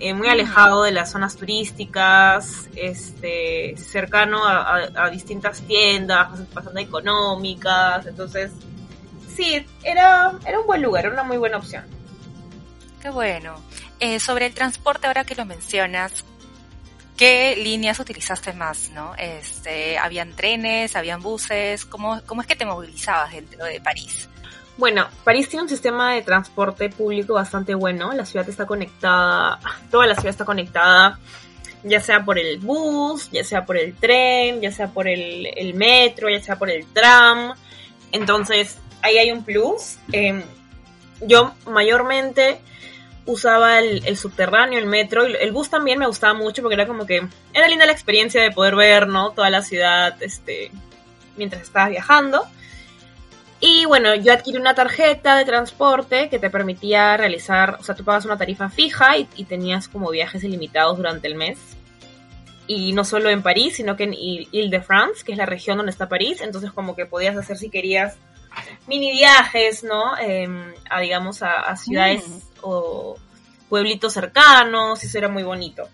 Eh, muy alejado de las zonas turísticas, este, cercano a, distintas tiendas, bastante económicas, entonces sí, era, era un buen lugar, era una muy buena opción. Qué bueno. Eh, sobre el transporte, ahora que lo mencionas, ¿qué líneas utilizaste más, no? Este, ¿habían trenes, habían buses? ¿Cómo, cómo es que te movilizabas dentro de París? Bueno, París tiene un sistema de transporte público bastante bueno. La ciudad está conectada, toda la ciudad está conectada, ya sea por el bus, ya sea por el tren, ya sea por el, metro, ya sea por el tram. Entonces, ahí hay un plus. Em, yo mayormente usaba el, subterráneo, el metro, el, bus también me gustaba mucho porque era como que era linda la experiencia de poder ver, ¿no? Toda la ciudad, este, mientras estabas viajando. Y bueno, yo adquirí una tarjeta de transporte que te permitía realizar, o sea, tú pagas una tarifa fija y, tenías como viajes ilimitados durante el mes. Y no solo en París, sino que en Ile-de-France, que es la región donde está París. Entonces como que podías hacer si querías mini viajes, ¿no? Em, a digamos a, ciudades mm. o pueblitos cercanos, eso era muy bonito.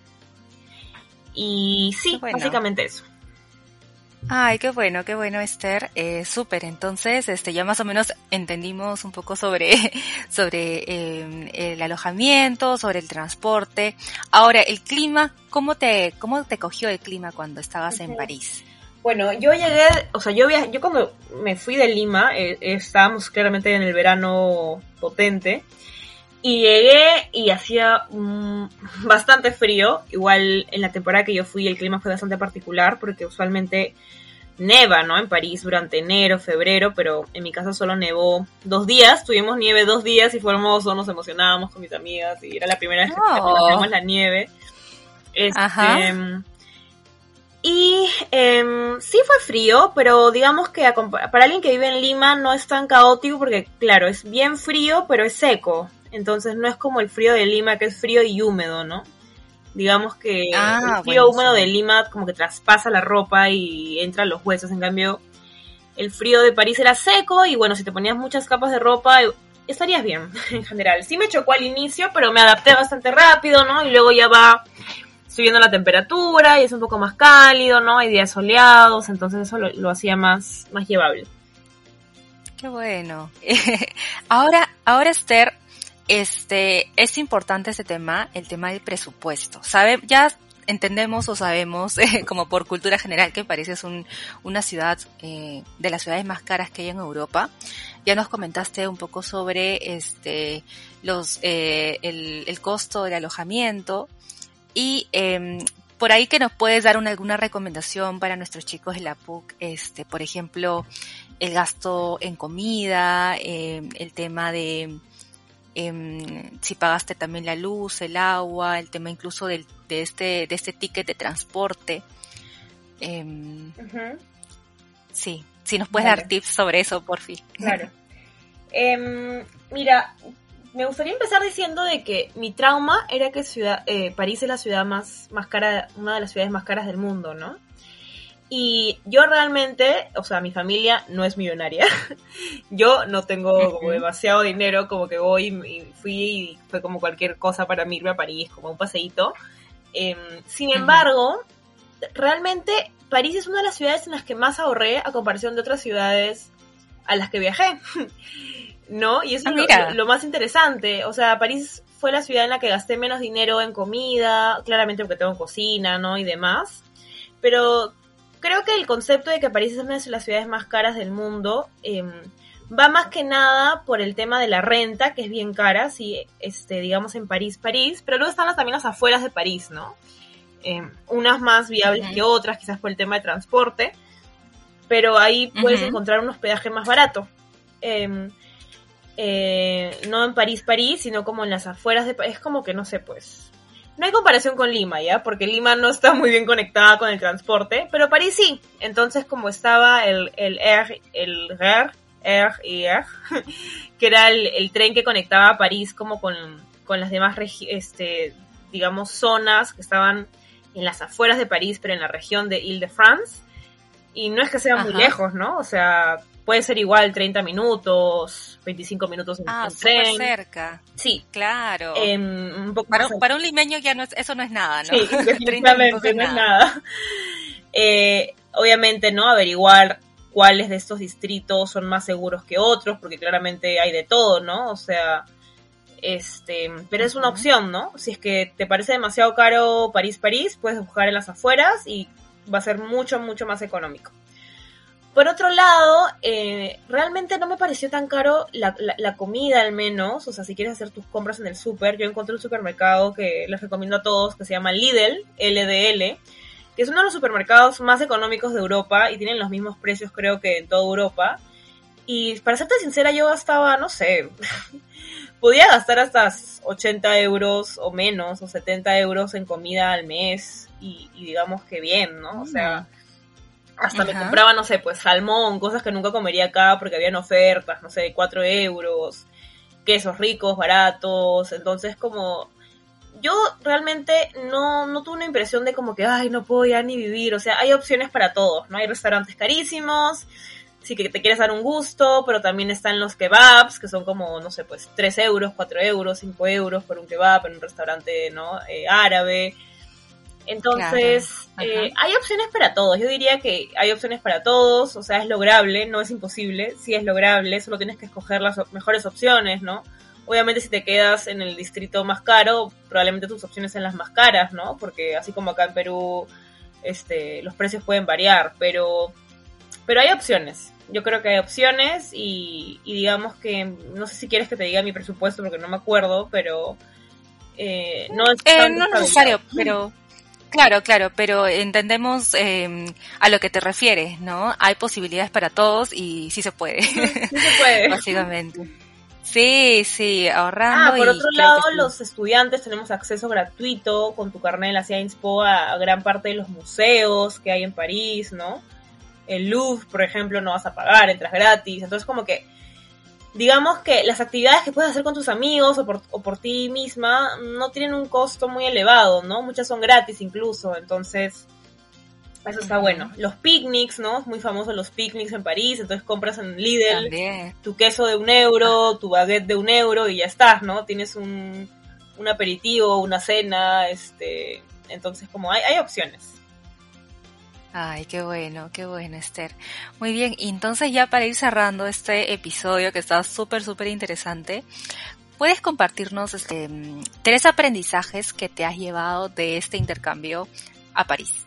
Y sí, básicamente eso. Ay, qué bueno, qué bueno, Esther. Eh, Súper. Entonces, este, ya más o menos entendimos un poco sobre, [LAUGHS] sobre em, el alojamiento, sobre el transporte. Ahora, el clima, ¿cómo te, cómo te cogió el clima cuando estabas en París? Bueno, yo llegué, o sea, yo, yo cuando me fui de Lima, eh, estábamos claramente en el verano potente, y llegué y hacía mm, bastante frío. Igual en la temporada que yo fui el clima fue bastante particular porque usualmente neva, ¿no? En París durante enero, febrero, pero en mi casa solo nevó dos días. Tuvimos nieve dos días y fue hermoso, nos emocionábamos con mis amigas y era la primera vez que oh. la nieve. Este, Y em, sí fue frío, pero digamos que para alguien que vive en Lima no es tan caótico porque, claro, es bien frío, pero es seco. Entonces no es como el frío de Lima, que es frío y húmedo, ¿no? Digamos que Ah, el frío húmedo de Lima como que traspasa la ropa y entra a los huesos. En cambio, el frío de París era seco y bueno, si te ponías muchas capas de ropa, estarías bien [LAUGHS] en general. Sí me chocó al inicio, pero me adapté bastante rápido, ¿no? Y luego ya va subiendo la temperatura y es un poco más cálido, ¿no? Hay días soleados, entonces eso lo, hacía más, más llevable. Qué bueno. [LAUGHS] ahora, ahora Esther, este, es importante este tema, el tema del presupuesto. Sabe, ya entendemos o sabemos, [LAUGHS] como por cultura general, que París es un, una ciudad eh, de las ciudades más caras que hay en Europa. Ya nos comentaste un poco sobre este, los, eh, el, el costo del alojamiento y em, por ahí que nos puedes dar una, alguna recomendación para nuestros chicos de la PUC, este, por ejemplo, el gasto en comida, eh, el tema de eh, si pagaste también la luz, el agua, el tema incluso del, de este de este ticket de transporte. Eh, sí, si nos puedes dar tips sobre eso, por fin. Claro. Em, mira, me gustaría empezar diciendo de que mi trauma era que ciudad, eh, París es la ciudad más, más cara, una de las ciudades más caras del mundo, ¿no? Y yo realmente, o sea, mi familia no es millonaria. [LAUGHS] yo no tengo como demasiado dinero, como que voy y fui y fue como cualquier cosa para mí irme a París, como un paseíto. Em, sin embargo, realmente París es una de las ciudades en las que más ahorré a comparación de otras ciudades a las que viajé. [LAUGHS] ¿No? Y eso Ah, es lo- mira. lo, más interesante. O sea, París fue la ciudad en la que gasté menos dinero en comida, claramente porque tengo cocina, ¿no? Y demás. Pero creo que el concepto de que París es una de las ciudades más caras del mundo em, va más que nada por el tema de la renta, que es bien cara, sí, este, digamos en París, París, pero luego están las- también las afueras de París, ¿no? Em, unas más viables que otras, quizás por el tema de transporte, pero ahí puedes encontrar un hospedaje más barato. Em, eh, no en París, París, sino como en las afueras de París. Es como que no sé, pues. No hay comparación con Lima, ¿ya? Porque Lima no está muy bien conectada con el transporte, pero París sí. Entonces, como estaba el, el R, el RER, RER, [LAUGHS] que era el, el tren que conectaba a París como con, con las demás, este, digamos, zonas que estaban en las afueras de París, pero en la región de Ile-de-France. Y no es que sea muy lejos, ¿no? O sea, puede ser igual 30 minutos, 25 minutos en, Ah, en tren. cerca. Sí, Claro. em, un poco para, un- para un limeño ya no es, eso no es nada, ¿no? Sí, [LAUGHS] [LAUGHS] 30 minutos definitivamente, no es nada. [LAUGHS] Eh, obviamente, ¿no? Averiguar cuáles de estos distritos son más seguros que otros, porque claramente hay de todo, ¿no? O sea, este, pero es una opción, ¿no? Si es que te parece demasiado caro París-París, puedes buscar en las afueras y va a ser mucho, mucho más económico. Por otro lado, eh, realmente no me pareció tan caro la, la- la comida al menos. O sea, si quieres hacer tus compras en el súper, yo encontré un supermercado que les recomiendo a todos que se llama Lidl, LDL, que es uno de los supermercados más económicos de Europa y tienen los mismos precios creo que en toda Europa. Y para serte sincera, yo gastaba, no sé, [LAUGHS] podía gastar hasta 80 euros o menos, o 70 euros en comida al mes. Y, y digamos que bien, ¿no? O sea, hasta me compraba, no sé, pues salmón, cosas que nunca comería acá porque habían ofertas, no sé, de 4 euros, quesos ricos, baratos, entonces como yo realmente no, no tuve una impresión de como que, ay, no puedo ya ni vivir, o sea, hay opciones para todos, ¿no? Hay restaurantes carísimos, sí que te quieres dar un gusto, pero también están los kebabs, que son como, no sé, pues 3 euros, 4 euros, 5 euros por un kebab en un restaurante, ¿no? Eh, árabe. Entonces, Claro. eh, hay opciones para todos. Yo diría que hay opciones para todos, o sea, es lograble, no es imposible, sí es lograble, solo tienes que escoger las mejores opciones, ¿no? Obviamente si te quedas en el distrito más caro, probablemente tus opciones sean las más caras, ¿no? Porque así como acá en Perú, este, los precios pueden variar, pero, pero hay opciones. Yo creo que hay opciones y, y digamos que, no sé si quieres que te diga mi presupuesto porque no me acuerdo, pero eh, no es Eh, no es necesario, pero claro, claro, pero entendemos eh, a lo que te refieres, ¿no? Hay posibilidades para todos y sí se puede, Sí se [LAUGHS] puede. básicamente. Sí, sí, ahorrando. Ah, por otro lado, los estudiantes tenemos acceso gratuito con tu carnet de la Po a, gran parte de los museos que hay en París, ¿no? El Louvre, por ejemplo, no vas a pagar, entras gratis. Entonces, como que, digamos que las actividades que puedes hacer con tus amigos o por, o por ti misma no tienen un costo muy elevado, ¿no? Muchas son gratis incluso. Entonces, eso está bueno. Los picnics, ¿no? Es muy famoso los picnics en París, entonces compras en Lidl tu queso de un euro, tu baguette de un euro y ya estás, ¿no? Tienes un, un aperitivo, una cena, este, entonces como hay, hay opciones. Ay, qué bueno, qué bueno, Esther. Muy bien, y entonces ya para ir cerrando este episodio que está súper, súper interesante, ¿puedes compartirnos este, tres aprendizajes que te has llevado de este intercambio a París?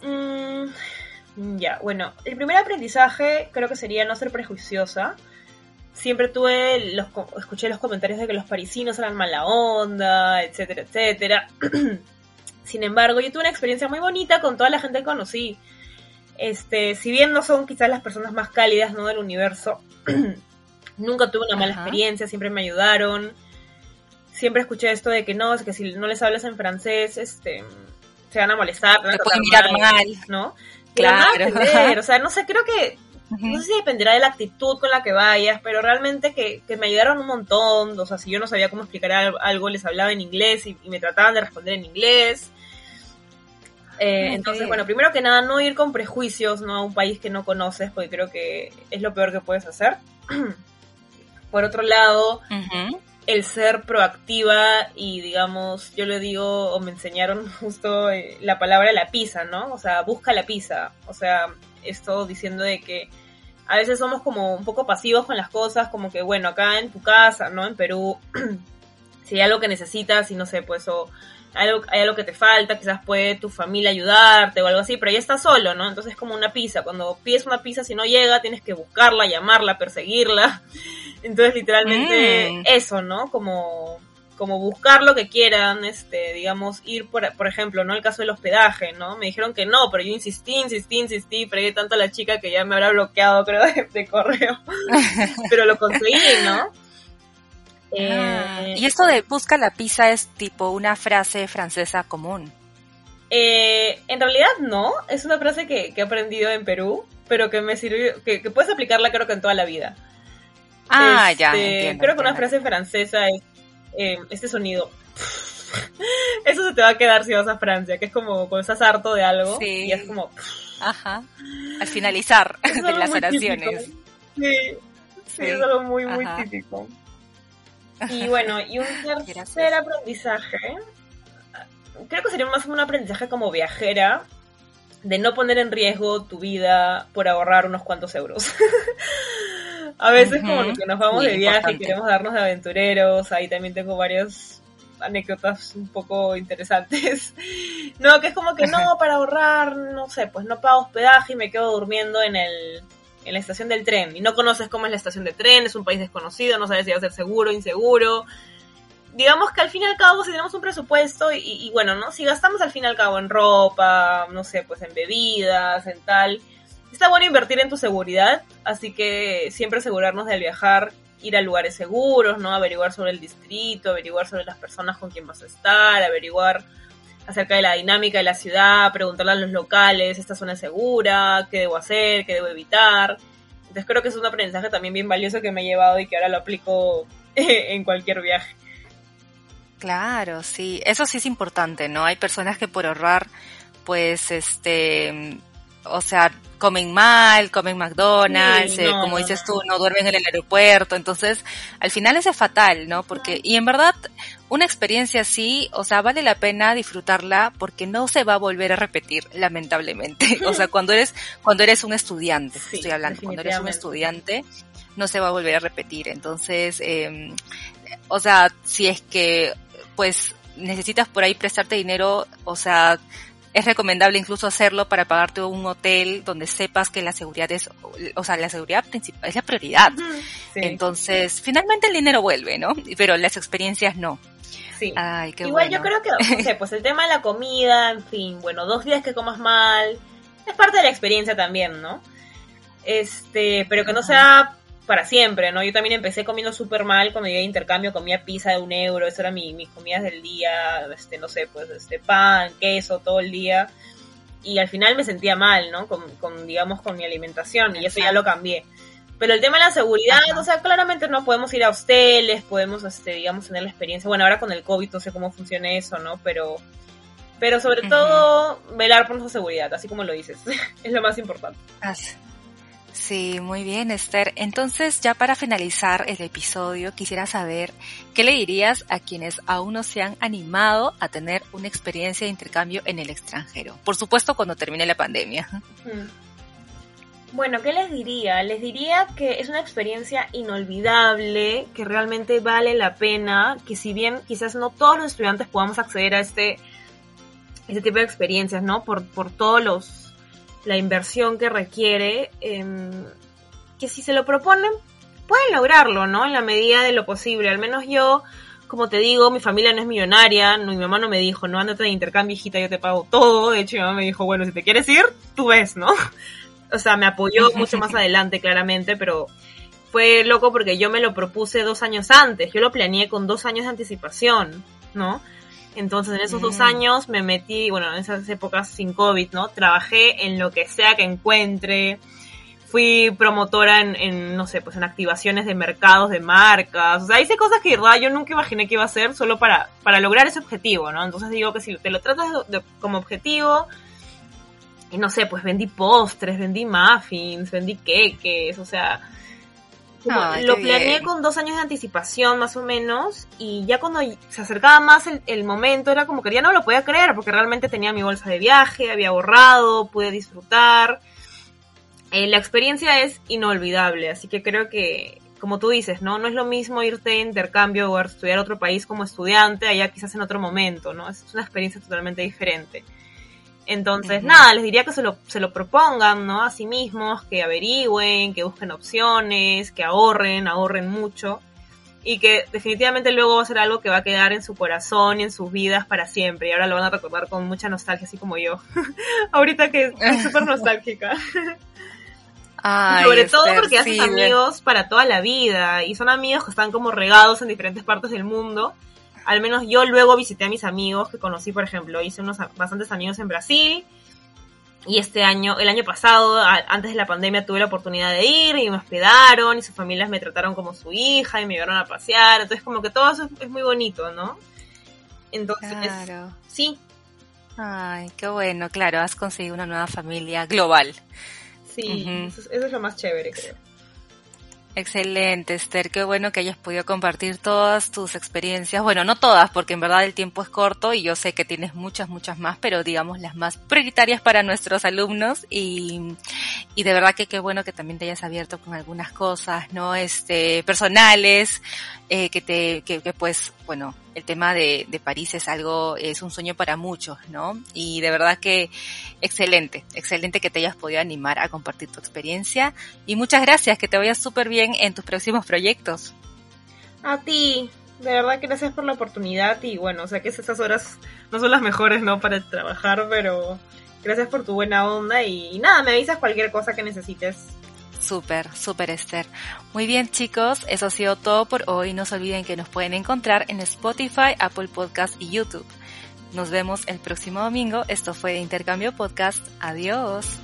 Mm, ya, bueno, el primer aprendizaje creo que sería no ser prejuiciosa. Siempre tuve, los, escuché los comentarios de que los parisinos eran mala onda, etcétera, etcétera. [CLEARS THROAT] Sin embargo, yo tuve una experiencia muy bonita con toda la gente que conocí. Este, si bien no son quizás las personas más cálidas ¿no? del universo, [CLEARS THROAT] nunca tuve una mala experiencia, siempre me ayudaron. Siempre escuché esto de que no, es que si no les hablas en francés, este, se van a molestar, te pueden mirar mal, ¿no? Claro. o sea, no sé, creo que no sé si dependerá de la actitud con la que vayas, pero realmente que, me ayudaron un montón. O sea, si yo no sabía cómo explicar algo, les hablaba en inglés y, me trataban de responder en inglés. Eh, entonces, bueno, primero que nada, no ir con prejuicios ¿no? a un país que no conoces, porque creo que es lo peor que puedes hacer. [CLEARS THROAT] Por otro lado, el ser proactiva y digamos, yo le digo o me enseñaron [LAUGHS] justo eh, la palabra la pizza, ¿no? O sea, busca la pizza. O sea, esto diciendo de que a veces somos como un poco pasivos con las cosas, como que bueno, acá en tu casa, ¿no? En Perú, [CLEARS THROAT] si hay algo que necesitas y no sé, pues o hay algo, hay algo que te falta, quizás puede tu familia ayudarte o algo así, pero ya estás solo, ¿no? Entonces es como una pizza. Cuando pides una pizza, si no llega, tienes que buscarla, llamarla, perseguirla. [LAUGHS] Entonces, literalmente, mm. eso, ¿no? Como, como buscar lo que quieran, este, digamos, ir por, por ejemplo, ¿no? El caso del hospedaje, ¿no? Me dijeron que no, pero yo insistí, insistí, insistí, pregué tanto a la chica que ya me habrá bloqueado, creo, [LAUGHS] de, correo. [LAUGHS] pero lo conseguí, ¿no? Ah, y esto de busca la pizza es tipo una frase francesa común. Eh, en realidad no, es una frase que, he aprendido en Perú, pero que me sirvió, que, que puedes aplicarla creo que en toda la vida. Ah, ya. Este, creo que una frase francesa es eh, este sonido. [LAUGHS] Eso se te va a quedar si vas a Francia, que es como cuando estás harto de algo y es como. Ajá. Al finalizar [LAUGHS] [LAUGHS] de las oraciones. Sí, sí, es algo muy, muy típico. Y bueno, y un [LAUGHS] tercer aprendizaje, creo que sería más un aprendizaje como viajera, de no poner en riesgo tu vida por ahorrar unos cuantos euros. [LAUGHS] A veces como que nos vamos de viaje y queremos darnos de aventureros, ahí también tengo varias anécdotas un poco interesantes. [LAUGHS] No, que es como que no, para ahorrar, no sé, pues no pago hospedaje y me quedo durmiendo en el en la estación del tren y no conoces cómo es la estación de tren, es un país desconocido, no sabes si va a ser seguro, inseguro. Digamos que al fin y al cabo, si tenemos un presupuesto y, y bueno, ¿no? Si gastamos al fin y al cabo en ropa, no sé, pues en bebidas, en tal, está bueno invertir en tu seguridad, así que siempre asegurarnos de viajar, ir a lugares seguros, ¿no? Averiguar sobre el distrito, averiguar sobre las personas con quien vas a estar, averiguar acerca de la dinámica de la ciudad, preguntarle a los locales, esta zona es segura, qué debo hacer, qué debo evitar. Entonces creo que es un aprendizaje también bien valioso que me he llevado y que ahora lo aplico [LAUGHS] en cualquier viaje. Claro, sí, eso sí es importante, ¿no? Hay personas que por ahorrar, pues, este, o sea, comen mal, comen McDonald's, eh, como dices tú, no duermen en el aeropuerto, entonces al final es fatal, ¿no? Porque, y en verdad, una experiencia así, o sea, vale la pena disfrutarla porque no se va a volver a repetir, lamentablemente. [LAUGHS] O sea, cuando eres, cuando eres un estudiante, estoy hablando, cuando eres un estudiante, no se va a volver a repetir. Entonces, eh, o sea, si es que, pues, necesitas por ahí prestarte dinero, o sea, es recomendable incluso hacerlo para pagarte un hotel donde sepas que la seguridad es, o sea, la seguridad principal es la prioridad. Entonces, finalmente el dinero vuelve, ¿no? Pero las experiencias no. Sí. Ay, qué Igual yo creo que, no sé, pues el tema de la comida, en fin, bueno, dos días que comas mal, es parte de la experiencia también, ¿no? Este, pero que no sea para siempre, ¿no? Yo también empecé comiendo súper mal cuando llegué a intercambio, comía pizza de un euro, eso era mi, mis comidas del día, este, no sé, pues, este, pan, queso, todo el día. Y al final me sentía mal, ¿no? Con, con digamos, con mi alimentación, y eso ya lo cambié. Pero el tema de la seguridad, o sea, claramente no podemos ir a hosteles, podemos, este, digamos, tener la experiencia. Bueno, ahora con el COVID no sé cómo funciona eso, ¿no? Pero, pero sobre todo, velar por nuestra seguridad, así como lo dices. [LAUGHS] es lo más importante. Sí, muy bien, Esther. Entonces, ya para finalizar el episodio, quisiera saber qué le dirías a quienes aún no se han animado a tener una experiencia de intercambio en el extranjero. Por supuesto, cuando termine la pandemia. Bueno, ¿qué les diría? Les diría que es una experiencia inolvidable, que realmente vale la pena, que si bien quizás no todos los estudiantes podamos acceder a este, este tipo de experiencias, ¿no? Por, por todos los la inversión que requiere, em, que si se lo proponen, pueden lograrlo, ¿no? En la medida de lo posible. Al menos yo, como te digo, mi familia no es millonaria, no, mi mamá no me dijo, no, andate de intercambio, hijita, yo te pago todo. De hecho, mi mamá me dijo, bueno, si te quieres ir, tú ves, ¿no? O sea, me apoyó mucho más adelante, claramente, pero fue loco porque yo me lo propuse dos años antes, yo lo planeé con dos años de anticipación, ¿no? Entonces en esos dos años me metí, bueno, en esas épocas sin COVID, ¿no? Trabajé en lo que sea que encuentre. Fui promotora en, no sé, pues en activaciones de mercados, de marcas. O sea, hice cosas que yo nunca imaginé que iba a hacer solo para, para lograr ese objetivo, ¿no? Entonces digo que si te lo tratas como objetivo, y no sé, pues vendí postres, vendí muffins, vendí queques, o sea, lo planeé con dos años de anticipación más o menos y ya cuando se acercaba más el, momento era como que ya no lo podía creer porque realmente tenía mi bolsa de viaje, había ahorrado, pude disfrutar. Eh, la experiencia es inolvidable, así que creo que, como tú dices, ¿no? No es lo mismo irte de intercambio o a estudiar a otro país como estudiante, allá quizás en otro momento, ¿no? Es una experiencia totalmente diferente. Entonces, nada, les diría que se lo, se lo propongan, ¿no? A sí mismos, que averigüen, que busquen opciones, que ahorren, ahorren mucho. Y que definitivamente luego va a ser algo que va a quedar en su corazón y en sus vidas para siempre. Y ahora lo van a recordar con mucha nostalgia, así como yo. [LAUGHS] Ahorita que estoy [LAUGHS] súper nostálgica. Sobre todo porque haces amigos para toda la vida. Y son amigos que están como regados en diferentes partes del mundo al menos yo luego visité a mis amigos que conocí, por ejemplo, hice unos bastantes amigos en Brasil. Y este año, el año pasado, antes de la pandemia, tuve la oportunidad de ir y me hospedaron y sus familias me trataron como su hija y me llevaron a pasear. Entonces, como que todo eso es muy bonito, ¿no? Entonces, claro. sí. Ay, qué bueno, claro, has conseguido una nueva familia global. Sí, eso es lo más chévere, creo. Excelente, Esther. Qué bueno que hayas podido compartir todas tus experiencias. Bueno, no todas, porque en verdad el tiempo es corto y yo sé que tienes muchas, muchas más, pero digamos las más prioritarias para nuestros alumnos y, y de verdad que qué bueno que también te hayas abierto con algunas cosas, ¿no? Este, personales, eh, que te, que, que, pues, bueno, el tema de, de París es algo, es un sueño para muchos, ¿no? Y de verdad que excelente, excelente que te hayas podido animar a compartir tu experiencia y muchas gracias, que te vayas súper bien en tus próximos proyectos. A ti, de verdad que gracias por la oportunidad y bueno, o sea que esas horas no son las mejores, ¿no? Para trabajar, pero gracias por tu buena onda y, nada, me avisas cualquier cosa que necesites. Súper, súper Esther. Muy bien chicos, eso ha sido todo por hoy. No se olviden que nos pueden encontrar en Spotify, Apple Podcast y YouTube. Nos vemos el próximo domingo. Esto fue Intercambio Podcast. Adiós.